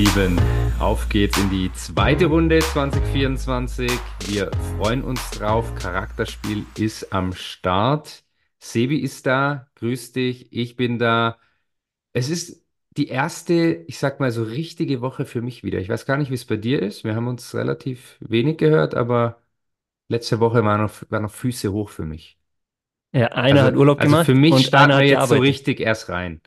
So, Lieben, auf geht's in die zweite Runde 2024. Wir freuen uns drauf. Charakterspiel ist am Start. Sebi ist da, grüß dich, ich bin da. Es ist die erste, ich sag mal so richtige Woche für mich wieder. Ich weiß gar nicht, wie es bei dir ist. Wir haben uns relativ wenig gehört, aber letzte Woche waren noch, waren noch Füße hoch für mich. Ja, einer Also, hat Urlaub also gemacht für mich und starten einer wir jetzt so gearbeitet. richtig erst rein.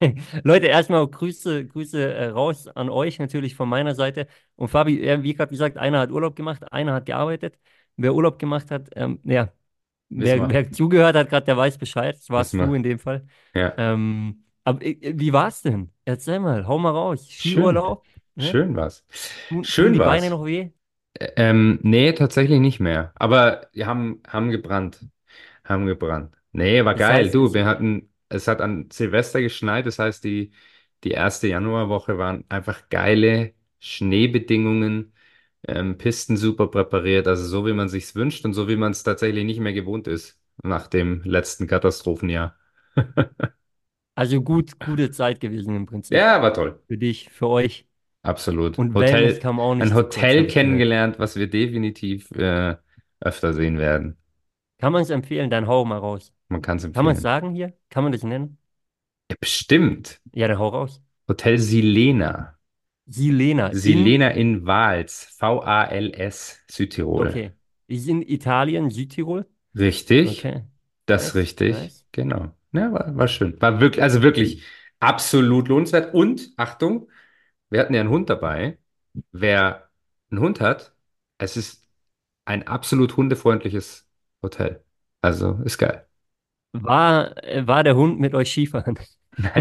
Leute, erstmal Grüße, Grüße äh, raus an euch natürlich von meiner Seite. Und Fabi, äh, wie gerade gesagt, einer hat Urlaub gemacht, einer hat gearbeitet. Wer Urlaub gemacht hat, ähm, ja, wer, wer zugehört hat, gerade, der weiß Bescheid. Das warst Wissen du in dem Fall. Ja. Ähm, aber äh, wie war's denn? Erzähl mal, hau mal raus. Schön. Skiurlaub? Ne? Schön war's. Schön tun die war's. Beine noch weh? Ähm, nee, tatsächlich nicht mehr. Aber wir haben, haben gebrannt. Haben gebrannt. Nee, war Das geil. Du, es, wir hatten, es hat an Silvester geschneit. Das heißt, die, die erste Januarwoche waren einfach geile Schneebedingungen. Ähm, Pisten super präpariert. Also so, wie man sich's wünscht und so, wie man es tatsächlich nicht mehr gewohnt ist nach dem letzten Katastrophenjahr. also gut, gute Zeit gewesen im Prinzip. Ja, war toll. Für dich, für euch. Absolut. Und Wellness Hotel, kam auch ein nicht kurz, Hotel kennengelernt, was wir definitiv äh, öfter sehen werden. Kann man es empfehlen? Dann hau mal raus. Man kann es Kann man es empfehlen. sagen hier? Kann man das nennen? Ja, bestimmt. Ja, dann hau raus. Hotel Silena. Silena in, Silena in Vals. V-A-L-S, Südtirol. okay, ist in Italien, Südtirol. Richtig. Okay, Das ist nice, richtig. nice. Genau. Ja, war, war schön. War wirklich, also wirklich absolut lohnenswert. Und, Achtung, wir hatten ja einen Hund dabei. Wer einen Hund hat, es ist ein absolut hundefreundliches Hotel. Also, ist geil. War, war der Hund mit euch Skifahren?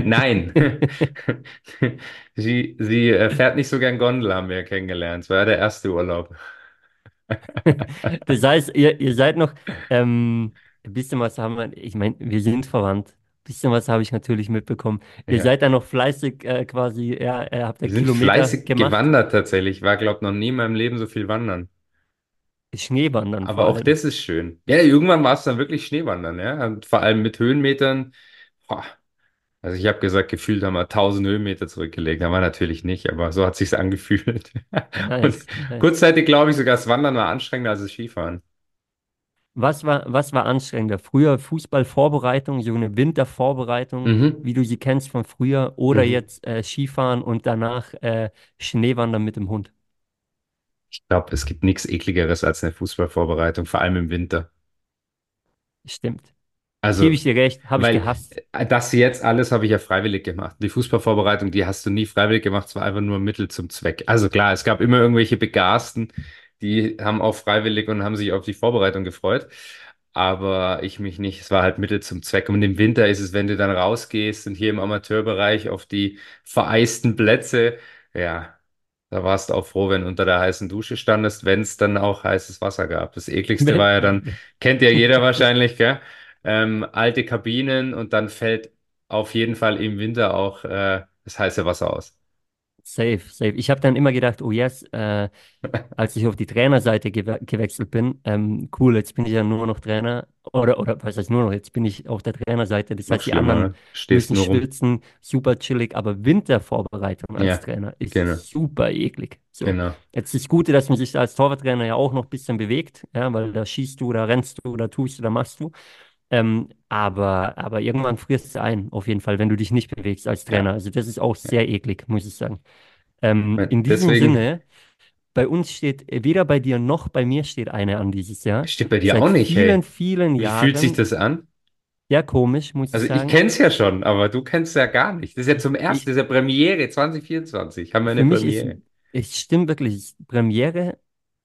Nein. Sie, sie äh, fährt nicht so gern Gondel, haben wir ja kennengelernt. Es war ja der erste Urlaub. Das heißt, ihr, ihr seid noch, ähm, ein bisschen was haben wir, ich meine, wir sind verwandt. Ein bisschen was habe ich natürlich mitbekommen. Ihr Ja. seid dann noch fleißig äh, quasi, ja, äh, habt ihr Wir sind Kilometer fleißig gemacht. gewandert tatsächlich. Ich war, glaube noch nie in meinem Leben so viel wandern. Schneewandern Aber auch das ist schön. Ja, irgendwann war es dann wirklich Schneewandern, ja. Und vor allem mit Höhenmetern. Boah. Also ich habe gesagt, gefühlt haben wir 1000 Höhenmeter zurückgelegt. Haben wir natürlich nicht, aber so hat sich's angefühlt. Und Nice, nice. kurzzeitig glaube ich sogar, das Wandern war anstrengender als das Skifahren. Was war, was war anstrengender? Früher Fußballvorbereitung, so eine Wintervorbereitung, Mhm. wie du sie kennst von früher, oder Mhm. jetzt äh, Skifahren und danach äh, Schneewandern mit dem Hund? Ich glaube, es gibt nichts Ekligeres als eine Fußballvorbereitung, vor allem im Winter. Stimmt. Gebe Also, ich dir recht, habe ich weil gehasst. äh, das jetzt alles habe ich ja freiwillig gemacht. Die Fußballvorbereitung, die hast du nie freiwillig gemacht, es war einfach nur Mittel zum Zweck. Also klar, es gab immer irgendwelche Begasten, die haben auch freiwillig und haben sich auf die Vorbereitung gefreut. Aber ich mich nicht. Es war halt Mittel zum Zweck. Und im Winter ist es, wenn du dann rausgehst und hier im Amateurbereich auf die vereisten Plätze, ja, da warst du auch froh, wenn du unter der heißen Dusche standest, wenn es dann auch heißes Wasser gab. Das ekligste war ja dann, kennt ja jeder wahrscheinlich, gell? Ähm, alte Kabinen und dann fällt auf jeden Fall im Winter auch äh, das heiße Wasser aus. Safe, safe. Ich habe dann immer gedacht, oh yes, äh, als ich auf die Trainerseite gewe gewechselt bin, ähm, cool, jetzt bin ich ja nur noch Trainer. Oder, oder was heißt nur noch, jetzt bin ich auf der Trainerseite. Das heißt, die anderen? Stehst müssen schwitzen, super chillig, aber Wintervorbereitung als Ja, Trainer ist genau, super eklig. So. genau. Jetzt ist das Gute, dass man sich als Torwarttrainer ja auch noch ein bisschen bewegt, ja, weil da schießt du, da rennst du, da tust du, da machst du. Ähm, aber, aber irgendwann frierst du ein, auf jeden Fall, wenn du dich nicht bewegst als Trainer. Ja, Also das ist auch sehr eklig, muss ich sagen. Ähm, in diesem Deswegen Sinne, bei uns steht, weder bei dir noch bei mir steht eine an dieses Jahr. steht bei dir Seit auch nicht, vielen, hey. vielen Wie fühlt sich Jahren. das an? Ja, komisch, muss ich Also ich sagen. kenn's ja schon, aber du kennst ja gar nicht. Das ist ja zum ersten, Ich, das ist ja Premiere 2024. Haben wir eine Premiere. es stimmt wirklich, Premiere,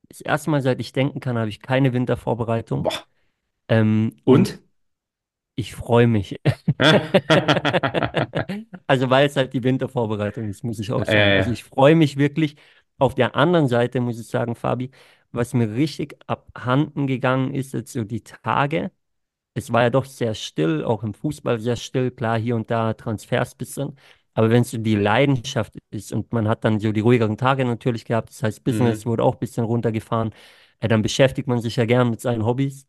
das erste Mal, seit ich denken kann, habe ich keine Wintervorbereitung. Boah. Ähm, und Und? Ich freue mich. Also, weil es halt die Wintervorbereitung ist, muss ich auch sagen. Also, Äh, ich freue mich wirklich. Auf der anderen Seite muss ich sagen, Fabi, was mir richtig abhanden gegangen ist, jetzt so die Tage. Es war ja doch sehr still, auch im Fußball sehr still, klar, hier und da Transfers bisschen. Aber wenn es so die Leidenschaft ist und man hat dann so die ruhigeren Tage natürlich gehabt, das heißt, Business mhm. wurde auch ein bisschen runtergefahren, äh, dann beschäftigt man sich ja gern mit seinen Hobbys.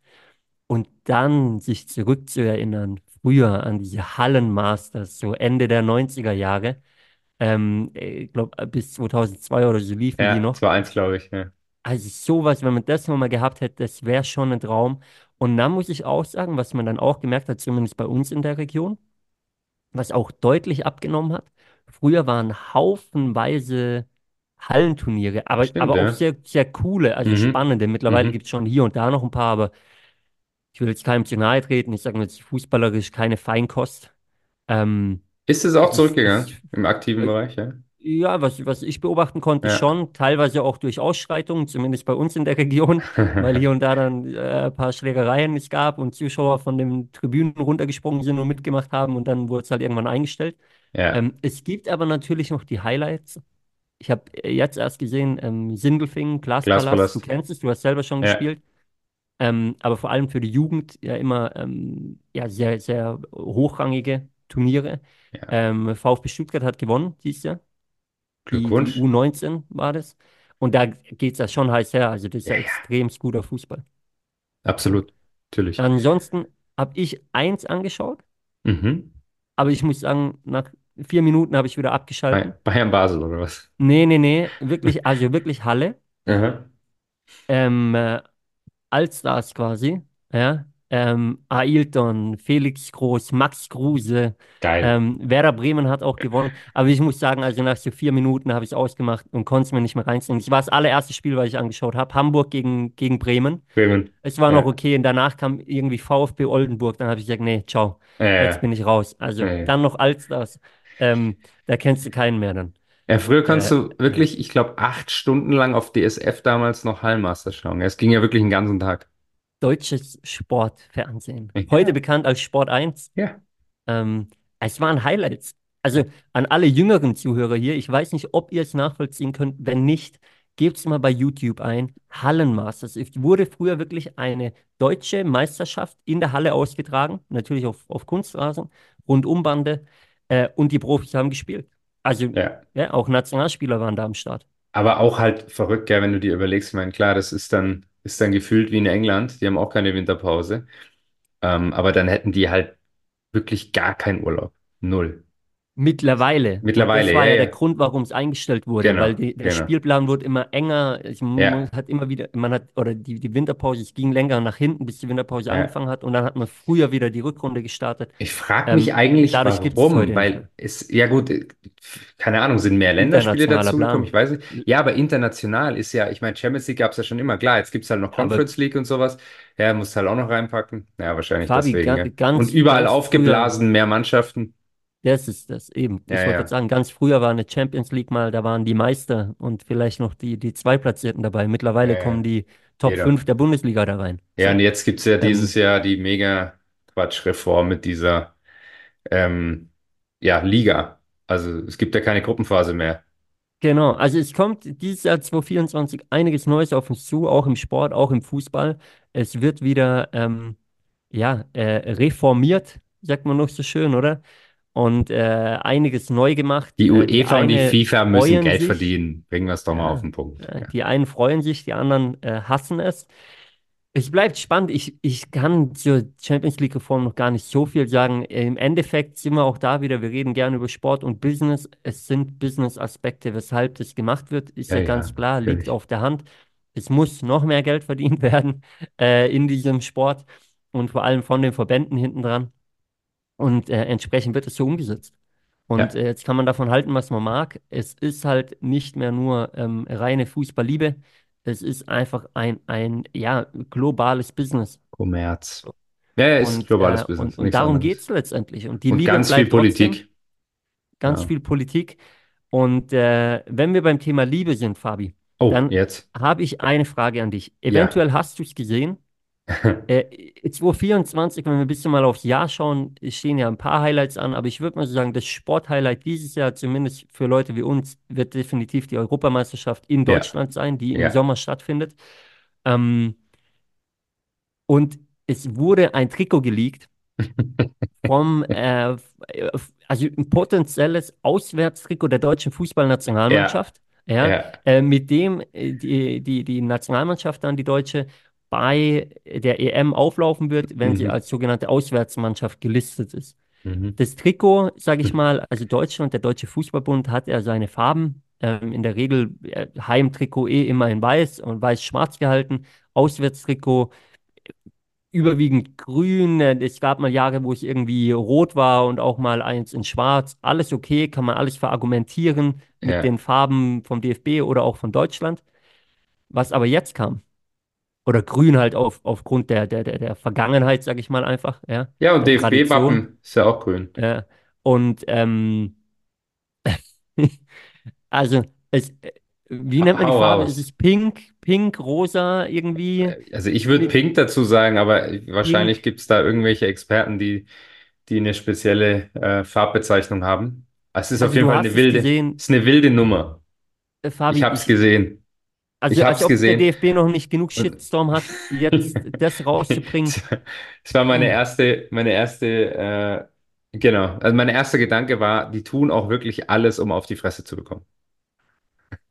Und dann sich zurückzuerinnern, früher an diese Hallenmasters, so Ende der 90er Jahre, Ähm, ich glaube, bis 2002 oder so liefen die Ja, noch. 2-1, glaube ich. Ja. Also sowas, wenn man das nochmal gehabt hätte, das wäre schon ein Traum. Und dann muss ich auch sagen, was man dann auch gemerkt hat, zumindest bei uns in der Region, was auch deutlich abgenommen hat. Früher waren haufenweise Hallenturniere, aber, Stimmt, aber auch ja. sehr, sehr coole, also Mhm. spannende. Mittlerweile Mhm. gibt es schon hier und da noch ein paar, aber ich will jetzt keinem zu nahe treten. Ich sage jetzt fußballerisch keine Feinkost. Ähm, Ist es auch es ist, zurückgegangen im aktiven äh, Bereich, ja? ja, was, was ich beobachten konnte, Ja. schon, teilweise auch durch Ausschreitungen, zumindest bei uns in der Region, weil hier und da dann äh, ein paar Schlägereien es gab und Zuschauer von den Tribünen runtergesprungen sind und mitgemacht haben und dann wurde es halt irgendwann eingestellt. Ja. Ähm, es gibt aber natürlich noch die Highlights. Ich habe jetzt erst gesehen, ähm, Sindelfingen, Glaspalast, du kennst es, du hast selber schon Ja. gespielt. Ähm, aber vor allem für die Jugend ja immer ähm, ja, sehr, sehr hochrangige Turniere. Ja. Ähm, VfB Stuttgart hat gewonnen dieses Jahr. Die, die Glückwunsch. U19 war das. Und da geht es ja schon heiß her. Also das ist Ja, ja extrem guter Fußball. Absolut. Natürlich. Ansonsten habe ich eins angeschaut, Mhm. aber ich muss sagen, nach vier Minuten habe ich wieder abgeschalten. Bay- Bayern Basel oder was? Nee, nee, nee, wirklich, also wirklich Halle. Aha. Ähm, äh, Allstars quasi, ja. Ähm, Ailton, Felix Groß, Max Kruse, Geil. ähm, Werder Bremen hat auch gewonnen. Aber ich muss sagen, also nach so vier Minuten habe ich es ausgemacht und konnte es mir nicht mehr reinziehen. Es war das allererste Spiel, was ich angeschaut habe. Hamburg gegen, gegen Bremen. Bremen. Es war noch Ja. okay und danach kam irgendwie VfB Oldenburg. Dann habe ich gesagt, nee, ciao, jetzt Ja. bin ich raus. Also Ja. dann noch Allstars. Ähm, da kennst du keinen mehr dann. Ja, früher kannst Äh, du wirklich, ich glaube, acht Stunden lang auf DSF damals noch Hallenmaster schauen. Es ging ja wirklich den ganzen Tag. deutsches Sportfernsehen. Ja. Heute bekannt als Sport 1. Ja. Ähm, es waren Highlights. Also an alle jüngeren Zuhörer hier, ich weiß nicht, ob ihr es nachvollziehen könnt. Wenn nicht, gebt es mal bei YouTube ein. Hallenmasters. Es wurde früher wirklich eine deutsche Meisterschaft in der Halle ausgetragen, natürlich auf, auf Kunstrasen, Rundumbande, äh, und die Profis haben gespielt. Also, Ja. ja, auch Nationalspieler waren da am Start. Aber auch halt verrückt, gell, wenn du dir überlegst, ich meine, klar, das ist dann, ist dann gefühlt wie in England, die haben auch keine Winterpause. Ähm, aber dann hätten die halt wirklich gar keinen Urlaub. Null. Mittlerweile. Und das Mittlerweile, war ja, ja der ja. Grund, warum es eingestellt wurde, Genau, weil die, der genau. Spielplan wurde immer enger. Ich, man Ja, hat immer wieder, man hat, oder die, die Winterpause, es ging länger nach hinten, bis die Winterpause angefangen hat und dann hat man früher wieder die Rückrunde gestartet. Ich frage mich Ähm, eigentlich, dadurch warum, weil es, ja gut, äh, keine Ahnung, sind mehr Länderspiele Internationaler dazugekommen, ich weiß nicht. Ja, aber international ist ja, ich meine, Champions League gab es ja schon immer, klar, jetzt gibt es halt noch Aber Conference League und sowas. Ja, musst halt auch noch reinpacken. Ja, wahrscheinlich Fabi, deswegen, ga, ja. Und ganz, überall ganz früher, aufgeblasen, mehr Mannschaften. Das ist das eben. Ich Ja, wollte ja, sagen, ganz früher war eine Champions League mal, da waren die Meister und vielleicht noch die, die Zweitplatzierten dabei. ja, Mittlerweile kommen ja. die Top Jeder. 5 der Bundesliga da rein. Ja, und jetzt gibt es ja dieses Ähm, Jahr die mega Quatsch-Reform mit dieser ähm, ja, Liga. Also es gibt ja keine Gruppenphase mehr. Genau, also es kommt dieses Jahr 2024 einiges Neues auf uns zu, auch im Sport, auch im Fußball. Es wird wieder ähm, ja, äh, reformiert, sagt man noch so schön, oder? Und äh, einiges neu gemacht. Die Äh, die UEFA und die FIFA müssen Geld sich, verdienen. Bringen wir es doch mal auf ja, den Punkt. Ja. die einen freuen sich, die anderen äh, hassen es. Es bleibt spannend. Ich, ich kann zur Champions League-Reform noch gar nicht so viel sagen. Im Endeffekt sind wir auch da wieder. Wir reden gerne über Sport und Business. Es sind Business-Aspekte, weshalb das gemacht wird, ist Ja, ja ja, ganz klar, liegt natürlich. auf der Hand. Es muss noch mehr Geld verdient werden äh, in diesem Sport und vor allem von den Verbänden hinten dran. Und äh, entsprechend wird es so umgesetzt. Und Ja, äh, jetzt kann man davon halten, was man mag. Es ist halt nicht mehr nur ähm, reine Fußballliebe. Es ist einfach ein, ein ja, globales Business. Kommerz. Ja, ja, ist Und, globales äh, und, Business, und nichts darum geht es letztendlich. Und die Und Liebe ganz viel bleibt trotzdem, Politik. ganz Ja. viel Politik. Und äh, wenn wir beim Thema Liebe sind, Fabi, Oh, dann habe ich eine Frage an dich. Ja. Eventuell hast du es gesehen. Äh, 2024, wenn wir ein bisschen mal aufs Jahr schauen, stehen ja ein paar Highlights an, aber ich würde mal so sagen, das Sporthighlight dieses Jahr, zumindest für Leute wie uns, wird definitiv die Europameisterschaft in Ja, Deutschland sein, die im ja. Sommer stattfindet. Ähm, und es wurde ein Trikot geleakt vom, äh, also ein potenzielles Auswärtstrikot der deutschen Ja, Fußballnationalmannschaft, ja, ja. äh, mit dem äh, die, die, die Nationalmannschaft dann, die deutsche, bei der EM auflaufen wird, wenn sie Mhm. als sogenannte Auswärtsmannschaft gelistet ist. Mhm. Das Trikot, sage ich mal, also Deutschland, der Deutsche Fußballbund hat ja seine Farben. Ähm, in der Regel äh, Heimtrikot eh immer in weiß und weiß-schwarz gehalten. Auswärtstrikot überwiegend grün. Äh, Es gab mal Jahre, wo es irgendwie rot war und auch mal eins in schwarz. Alles okay, kann man alles verargumentieren mit Ja. den Farben vom DFB oder auch von Deutschland. Was aber jetzt kam, oder grün halt auf, aufgrund der, der, der, der Vergangenheit, sage ich mal einfach, ja, Ja, und. DFB-Wappen ist ja auch grün. Ja. Und ähm, also, es, wie nennt man die Farbe? Ist raus. es pink, pink, rosa irgendwie? Also ich würde Pink dazu sagen, aber wahrscheinlich gibt es da irgendwelche Experten, die, die eine spezielle äh, Farbbezeichnung haben. Es ist auf Also jeden du Fall eine es wilde, gesehen, ist eine wilde Nummer. äh, Ich Fabi, ich, gesehen. Also Ich als ob der gesehen. DFB noch nicht genug Shitstorm hat, jetzt das rauszubringen. es war meine Puh, erste, meine erste, äh, genau. Also mein erster Gedanke war, die tun auch wirklich alles, um auf die Fresse zu bekommen.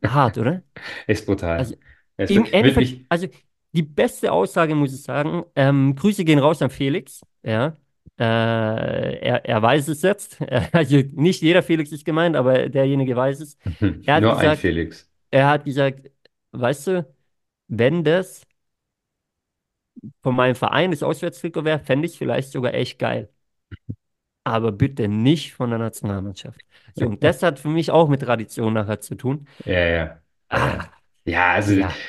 hart, oder? Ist brutal. Also Es im Endeffekt, also die beste Aussage muss ich sagen, ähm, Grüße gehen raus an Felix, ja. Äh, er, er weiß es jetzt. Also nicht jeder Felix ist gemeint, aber derjenige weiß es. Er hat nur ein gesagt, Felix. er hat gesagt, weißt du, wenn das von meinem Verein das Auswärtstrikot wäre, fände ich vielleicht sogar echt geil. Aber bitte nicht von der Nationalmannschaft. So, und das hat für mich auch mit Tradition nachher zu tun. Ja, ja, ja, ja. Ah, Ja, also ja.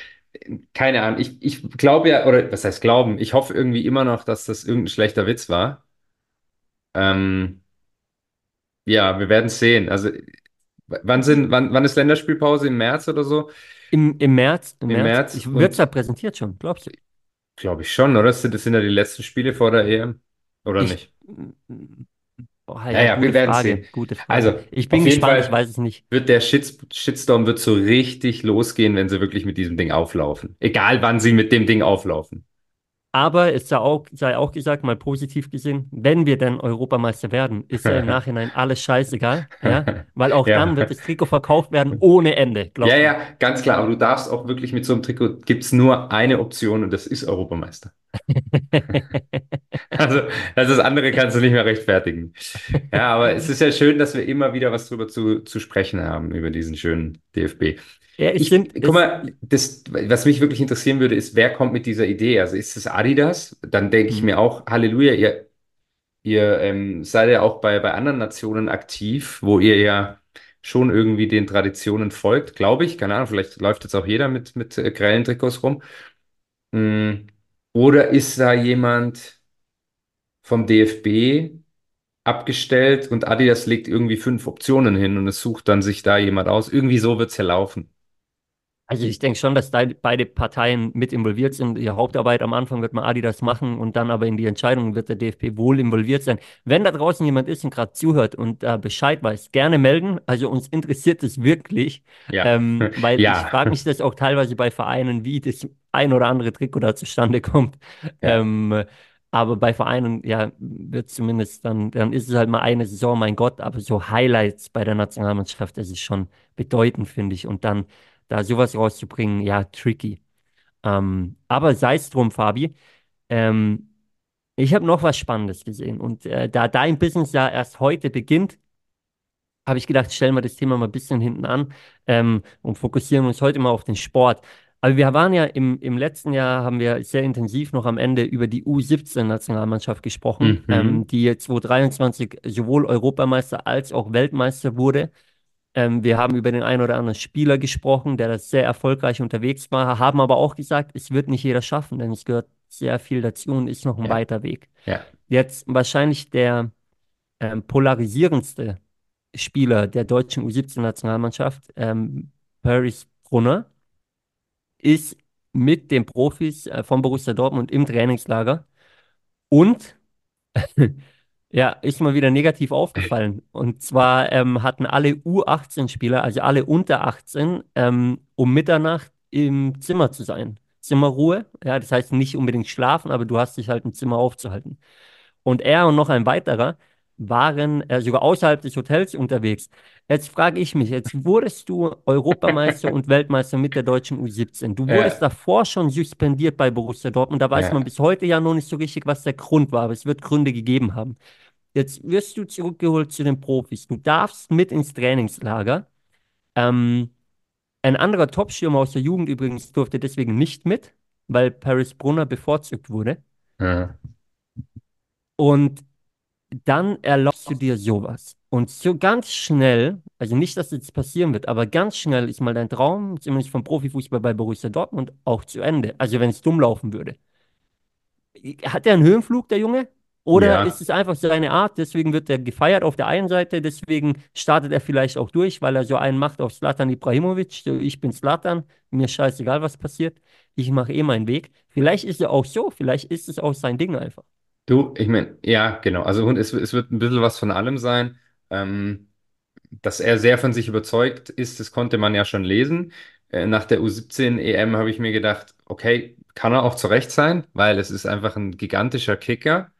keine Ahnung. Ich, ich glaube ja, oder was heißt glauben? Ich hoffe irgendwie immer noch, dass das irgendein schlechter Witz war. Ähm, ja, wir werden es sehen. Also wann sind, wann, wann ist Länderspielpause? Im März oder so? Im, im März, im Im März, März ich wird es ja und präsentiert schon, glaubst du? glaube ich schon, oder? Das sind, das sind ja die letzten Spiele vor der EM, oder Ich, nicht? oh, Ja, ja, ja, wir werden Frage, sehen. gute Frage. Also, Ich bin gespannt, ich Fall weiß es nicht. wird der Shits Shitstorm wird so richtig losgehen, wenn sie wirklich mit diesem Ding auflaufen. Egal, wann sie mit dem Ding auflaufen. Aber es sei auch, sei auch gesagt, mal positiv gesehen, wenn wir denn Europameister werden, ist ja im Nachhinein alles scheißegal, ja? Weil auch dann wird Ja. das Trikot verkauft werden ohne Ende, Ja, mir. ja, ganz klar. Aber du darfst auch wirklich mit so einem Trikot, gibt es nur eine Option und das ist Europameister. Also, also das andere kannst du nicht mehr rechtfertigen. Ja, aber es ist ja schön, dass wir immer wieder was drüber zu, zu sprechen haben, über diesen schönen DFB. Ja, ich Ich, finde, guck mal, das, was mich wirklich interessieren würde, ist, wer kommt mit dieser Idee? Also ist es Adidas? Dann denke ich mir auch, Halleluja, ihr, ihr ähm, seid ja auch bei, bei anderen Nationen aktiv, wo ihr ja schon irgendwie den Traditionen folgt, glaube ich. Keine Ahnung, vielleicht läuft jetzt auch jeder mit, mit äh, grellen Trikots rum. Mm. Oder ist da jemand vom DFB abgestellt und Adidas legt irgendwie fünf Optionen hin und es sucht dann sich da jemand aus? Irgendwie so wird es ja laufen. Also ich denke schon, dass da beide Parteien mit involviert sind. Die Hauptarbeit am Anfang wird mal Adidas machen und dann aber in die Entscheidung wird der DFB wohl involviert sein. Wenn da draußen jemand ist und gerade zuhört und da Bescheid weiß, gerne melden. Also uns interessiert es wirklich, Ja, ähm, weil ich ja, frage mich das auch teilweise bei Vereinen, wie das ein oder andere Trikot da zustande kommt. ja, Ähm, aber bei Vereinen, ja, wird zumindest dann, dann ist es halt mal eine Saison, mein Gott, aber so Highlights bei der Nationalmannschaft, das ist schon bedeutend, finde ich. Und dann da sowas rauszubringen, ja, tricky. Ähm, aber sei es drum, Fabi. Ähm, ich habe noch was Spannendes gesehen. Und äh, da dein Business ja erst heute beginnt, habe ich gedacht, stellen wir das Thema mal ein bisschen hinten an ähm, und fokussieren uns heute mal auf den Sport. Aber wir waren ja im, im letzten Jahr, haben wir sehr intensiv noch am Ende über die U17-Nationalmannschaft gesprochen, ähm, mhm, die 2023 sowohl Europameister als auch Weltmeister wurde. Ähm, wir haben über den einen oder anderen Spieler gesprochen, der das sehr erfolgreich unterwegs war, haben aber auch gesagt, es wird nicht jeder schaffen, denn es gehört sehr viel dazu und ist noch ein ja, weiter Weg. ja, Jetzt wahrscheinlich der ähm, polarisierendste Spieler der deutschen U17-Nationalmannschaft, ähm, Paris Brunner, ist mit den Profis äh, von Borussia Dortmund im Trainingslager und Ja, ist mal wieder negativ aufgefallen. Und zwar ähm, hatten alle U18-Spieler, also alle unter 18, ähm, um Mitternacht im Zimmer zu sein. Zimmerruhe, ja, das heißt nicht unbedingt schlafen, aber du hast dich halt im Zimmer aufzuhalten. Und er und noch ein weiterer waren äh, sogar außerhalb des Hotels unterwegs. Jetzt frage ich mich, jetzt wurdest du Europameister und Weltmeister mit der deutschen U17. Du wurdest ja, davor schon suspendiert bei Borussia Dortmund. Da weiß man ja, bis heute ja noch nicht so richtig, was der Grund war, aber es wird Gründe gegeben haben. Jetzt wirst du zurückgeholt zu den Profis. Du darfst mit ins Trainingslager. Ähm, ein anderer Topstürmer aus der Jugend übrigens durfte deswegen nicht mit, weil Paris Brunner bevorzugt wurde. Ja. Und dann erlaubst du dir sowas. Und so ganz schnell, also nicht, dass das jetzt passieren wird, aber ganz schnell ist mal dein Traum, zumindest vom Profifußball bei Borussia Dortmund, auch zu Ende. Also wenn es dumm laufen würde. Hat er einen Höhenflug, der Junge? Oder ist Ja. es einfach seine Art? Deswegen wird er gefeiert auf der einen Seite, deswegen startet er vielleicht auch durch, weil er so einen macht auf Zlatan Ibrahimovic. So, ich bin Zlatan, mir scheißegal, was passiert. Ich mache eh meinen Weg. Vielleicht ist er auch so, vielleicht ist es auch sein Ding einfach. Du, ich meine, ja, genau. Also es, es wird ein bisschen was von allem sein. Ähm, dass er sehr von sich überzeugt ist, das konnte man ja schon lesen. Äh, nach der U17 EM habe ich mir gedacht, okay, kann er auch zu Recht sein, weil es ist einfach ein gigantischer Kicker.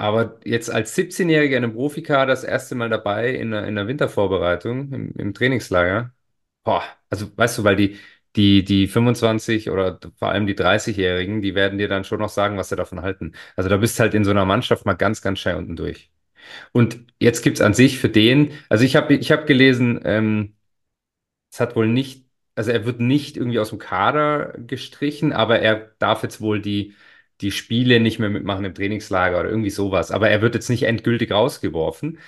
Aber jetzt als 17-Jähriger in einem Profikader das erste Mal dabei in der, in der Wintervorbereitung, im, im Trainingslager. Boah, also weißt du, weil die, die, die 25 oder vor allem die 30-Jährigen, die werden dir dann schon noch sagen, was sie davon halten. Also da bist du halt in so einer Mannschaft mal ganz, ganz schnell unten durch. Und jetzt gibt's an sich für den, also ich habe ich hab gelesen, ähm, es hat wohl nicht, also er wird nicht irgendwie aus dem Kader gestrichen, aber er darf jetzt wohl die, die Spiele nicht mehr mitmachen im Trainingslager oder irgendwie sowas. Aber er wird jetzt nicht endgültig rausgeworfen.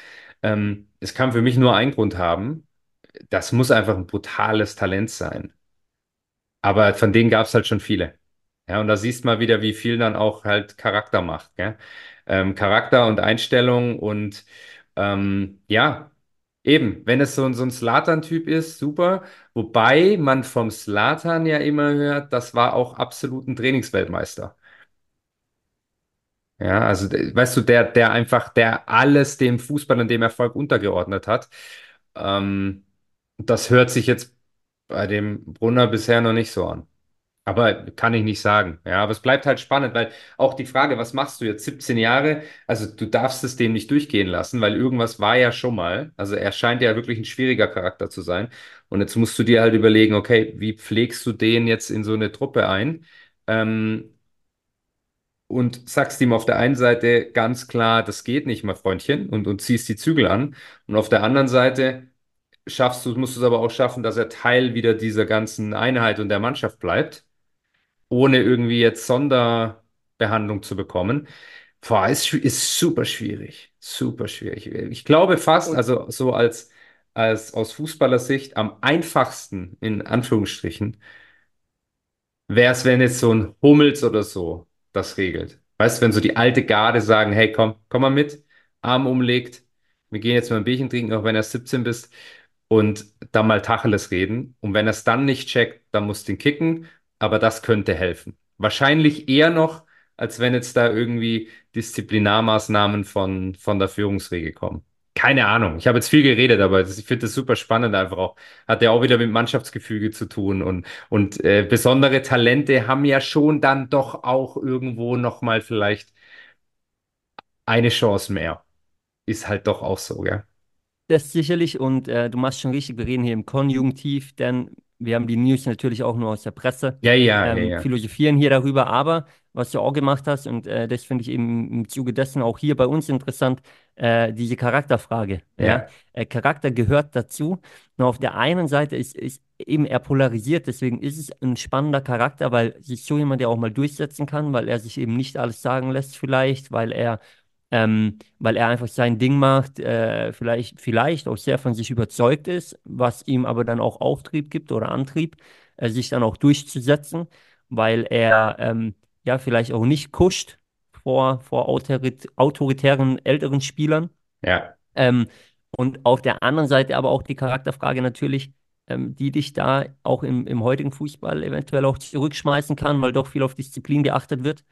Ähm, es kann für mich nur einen Grund haben. Das muss einfach ein brutales Talent sein. Aber von denen gab es halt schon viele. Ja, und da siehst du mal wieder, wie viel dann auch halt Charakter macht, gell? Ähm, Charakter und Einstellung und ähm, ja, eben, wenn es so, so ein Slatan-Typ ist, super. Wobei man vom Slatan ja immer hört, das war auch absolut ein Trainingsweltmeister. Ja, also weißt du, der, der einfach, der alles dem Fußball und dem Erfolg untergeordnet hat. Ähm, das hört sich jetzt bei dem Brunner bisher noch nicht so an. Aber kann ich nicht sagen. Ja, aber es bleibt halt spannend, weil auch die Frage, was machst du jetzt 17 Jahre? Also du darfst es dem nicht durchgehen lassen, weil irgendwas war ja schon mal. Also er scheint ja wirklich ein schwieriger Charakter zu sein. Und jetzt musst du dir halt überlegen, okay, wie pflegst du den jetzt in so eine Truppe ein? Ähm, und sagst ihm auf der einen Seite ganz klar, das geht nicht, mein Freundchen, und, und ziehst die Zügel an. Und auf der anderen Seite schaffst du, musst du es aber auch schaffen, dass er Teil wieder dieser ganzen Einheit und der Mannschaft bleibt ohne irgendwie jetzt Sonderbehandlung zu bekommen. Boah, ist, ist super schwierig. Super schwierig. Ich glaube fast, also so als, als aus Fußballersicht am einfachsten, in Anführungsstrichen, wäre es, wenn jetzt so ein Hummels oder so das regelt. Weißt du, wenn so die alte Garde sagen, hey, komm, komm mal mit, Arm umlegt, wir gehen jetzt mal ein Bierchen trinken, auch wenn er 17 bist, und dann mal Tacheles reden. Und wenn er es dann nicht checkt, dann musst du ihn kicken, aber das könnte helfen. Wahrscheinlich eher noch, als wenn jetzt da irgendwie Disziplinarmaßnahmen von, von der Führungsriege kommen. Keine Ahnung. Ich habe jetzt viel geredet, aber ich finde das super spannend einfach auch. Hat ja auch wieder mit Mannschaftsgefüge zu tun und und äh, besondere Talente haben ja schon dann doch auch irgendwo nochmal vielleicht eine Chance mehr. Ist halt doch auch so, gell? Das sicherlich und äh, du machst schon richtig, wir reden hier im Konjunktiv, denn wir haben die News natürlich auch nur aus der Presse, Ja, ja, ja, ähm, ja. philosophieren hier darüber, aber was du auch gemacht hast und äh, das finde ich eben im Zuge dessen auch hier bei uns interessant, äh, diese Charakterfrage. Ja? Ja, Äh, Charakter gehört dazu. Nur auf der einen Seite ist, ist eben er polarisiert, deswegen ist es ein spannender Charakter, weil sich so jemand ja auch mal durchsetzen kann, weil er sich eben nicht alles sagen lässt vielleicht, weil er ähm, weil er einfach sein Ding macht, äh, vielleicht, vielleicht auch sehr von sich überzeugt ist, was ihm aber dann auch Auftrieb gibt oder Antrieb, äh, sich dann auch durchzusetzen, weil er ähm, ja vielleicht auch nicht kuscht vor, vor autorit autoritären älteren Spielern. ja, Ähm, und auf der anderen Seite aber auch die Charakterfrage natürlich, ähm, die dich da auch im, im heutigen Fußball eventuell auch zurückschmeißen kann, weil doch viel auf Disziplin geachtet wird.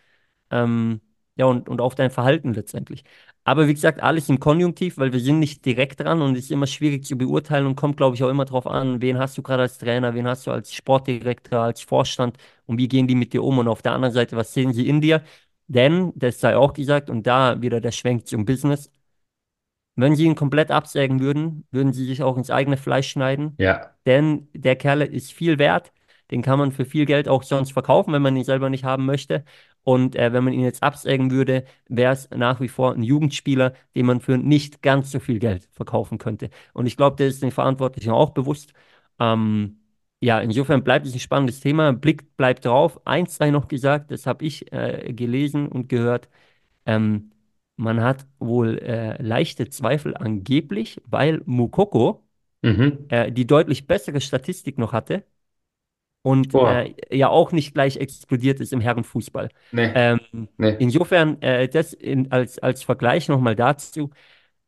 Ähm, ja, und, und auf dein Verhalten letztendlich. Aber wie gesagt, alles im Konjunktiv, weil wir sind nicht direkt dran und es ist immer schwierig zu beurteilen und kommt, glaube ich, auch immer darauf an, wen hast du gerade als Trainer, wen hast du als Sportdirektor, als Vorstand und wie gehen die mit dir um und auf der anderen Seite, was sehen sie in dir? Denn, das sei auch gesagt, und da wieder der Schwenk zum Business, wenn sie ihn komplett absägen würden, würden sie sich auch ins eigene Fleisch schneiden, ja, denn der Kerl ist viel wert. Den kann man für viel Geld auch sonst verkaufen, wenn man ihn selber nicht haben möchte. Und äh, wenn man ihn jetzt absägen würde, wäre es nach wie vor ein Jugendspieler, den man für nicht ganz so viel Geld verkaufen könnte. Und ich glaube, der ist den Verantwortlichen auch bewusst. Ähm, ja, insofern bleibt es ein spannendes Thema. Blick bleibt drauf. Eins sei noch gesagt, das habe ich äh, gelesen und gehört. Ähm, man hat wohl äh, leichte Zweifel angeblich, weil Mukoko Mhm. äh, die deutlich bessere Statistik noch hatte und äh, ja auch nicht gleich explodiert ist im Herrenfußball. Nee, Ähm, nee. insofern, äh, das in, als, als Vergleich nochmal dazu.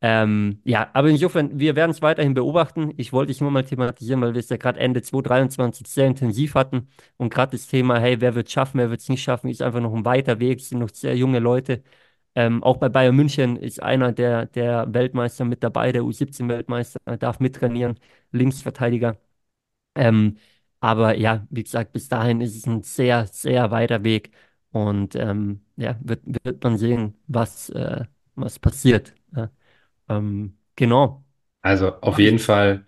Ähm, ja, aber insofern, wir werden es weiterhin beobachten. Ich wollte es nur mal thematisieren, weil wir es ja gerade Ende 2023 sehr intensiv hatten und gerade das Thema, hey, wer wird es schaffen, wer wird es nicht schaffen, ist einfach noch ein weiter Weg, es sind noch sehr junge Leute. Ähm, auch bei Bayern München ist einer der, der Weltmeister mit dabei, der U17-Weltmeister, darf mittrainieren, Linksverteidiger. Ähm, aber ja, wie gesagt, bis dahin ist es ein sehr, sehr weiter Weg. Und ähm, ja, wird, wird man sehen, was, äh, was passiert. Ja. Ähm, genau. Also auf jeden Fall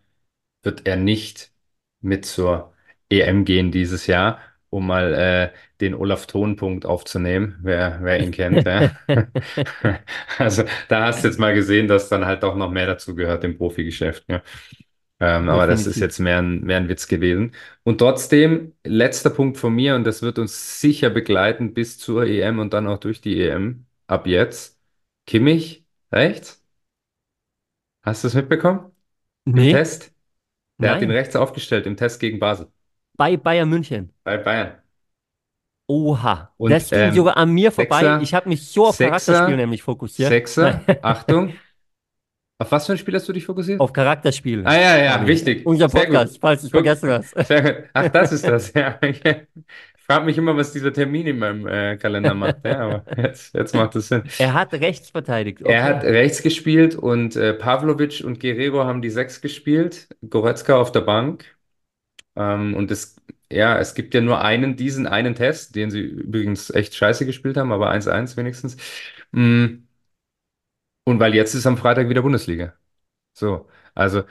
wird er nicht mit zur EM gehen dieses Jahr, um mal äh, den Olaf Thon-Punkt aufzunehmen, wer, wer ihn kennt. Ja. Also da hast du jetzt mal gesehen, dass dann halt auch noch mehr dazu gehört im Profigeschäft. Ja. Ähm, aber das ist jetzt mehr ein, mehr ein Witz gewesen. Und trotzdem, letzter Punkt von mir, und das wird uns sicher begleiten bis zur EM und dann auch durch die EM ab jetzt. Kimmich, rechts? Hast du es mitbekommen? Im Nee, Test? Der hat ihn nein. rechts aufgestellt im Test gegen Basel Bei Bayern München. bei Bayern. Oha, Und das ging ähm, sogar an mir vorbei. Ich Sechser, habe mich so auf Charakterspiel Sechser, nämlich fokussiert. Nein, Sechser, Achtung. Auf was für ein Spiel hast du dich fokussiert? auf Charakterspiel, Ah ja, ja, wichtig. Unser Sehr gut. Podcast, falls du vergessen hast. sehr gut. Ach, das ist das, ja. Ich frage mich immer, was dieser Termin in meinem äh, Kalender macht. Ja, aber jetzt, jetzt macht es Sinn. Er hat rechts verteidigt, Er hat okay. rechts gespielt und äh, Pavlovic und Guerrero haben die Sechs gespielt. Goretzka auf der Bank. Ähm, und es, ja, es gibt ja nur einen, diesen einen Test, den sie übrigens echt scheiße gespielt haben, aber 1-1 wenigstens. Mm, Und weil jetzt ist am Freitag wieder Bundesliga. So, also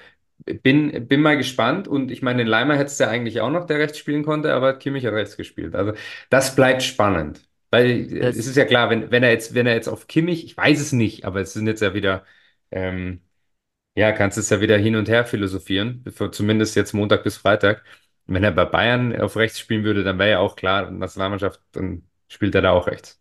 bin, bin mal gespannt und ich meine, den Leimer hättest du ja eigentlich auch noch, der rechts spielen konnte, aber Kimmich hat rechts gespielt. Also das bleibt spannend. Weil äh, es Das, ist ja klar, wenn, wenn er jetzt, wenn er jetzt auf Kimmich, ich weiß es nicht, aber es sind jetzt ja wieder, ähm, ja, kannst es ja wieder hin und her philosophieren, für, zumindest jetzt Montag bis Freitag. Wenn er bei Bayern auf rechts spielen würde, dann wäre ja auch klar, Nationalmannschaft, dann spielt er da auch rechts.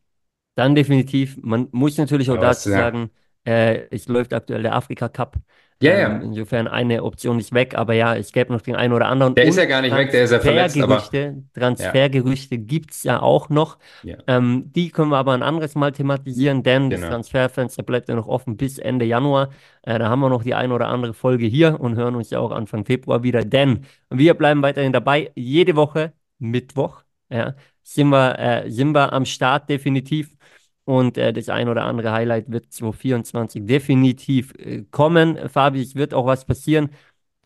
Dann definitiv. Man muss natürlich auch Aber dazu ja. sagen, äh, es läuft aktuell der Afrika Cup. Ja, Ähm, ja. insofern eine Option ist weg, aber ja, es gäbe noch den einen oder anderen. Der ist ja Und gar nicht weg, der ist ja verletzt, aber Transfergerüchte, ja, gibt es ja auch noch. ja, Ähm, die können wir aber ein anderes Mal thematisieren, denn das genau. Transferfenster bleibt ja noch offen bis Ende Januar. Äh, da haben wir noch die eine oder andere Folge hier und hören uns ja auch Anfang Februar wieder, denn wir bleiben weiterhin dabei. Jede Woche, Mittwoch, ja, sind wir, äh, sind wir am Start definitiv. Und äh, das ein oder andere Highlight wird 2024 definitiv äh, kommen. Fabi, es wird auch was passieren.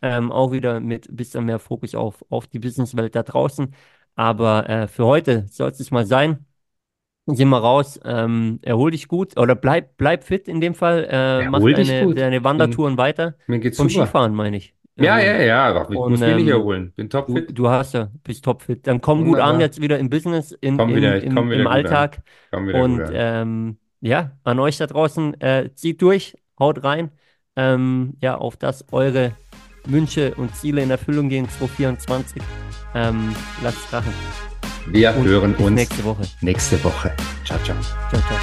Ähm, auch wieder mit ein bisschen mehr Fokus auf, auf die Businesswelt da draußen. Aber äh, für heute soll es mal sein. Geh mal raus, ähm, erhol dich gut oder bleib, bleib fit in dem Fall. Äh, mach deine, deine Wandertouren weiter. mir geht's Vom super. Skifahren meine ich. Ja, ja, Ähm, ja, aber ich und muss mich nicht ähm, erholen. Bin du, topfit. du hast ja, bist topfit. Dann komm gut an Wunderbar. jetzt wieder im Business, in, Komm wieder, in, im, wieder im an. Alltag. Komm wieder gut Und ähm, ja, an euch da draußen, äh, zieht durch, haut rein. Ähm, ja, auf dass eure Wünsche und Ziele in Erfüllung gehen 2024. Ähm, lasst krachen. Wir Und hören uns nächste Woche. nächste Woche. Ciao, ciao. Ciao, ciao.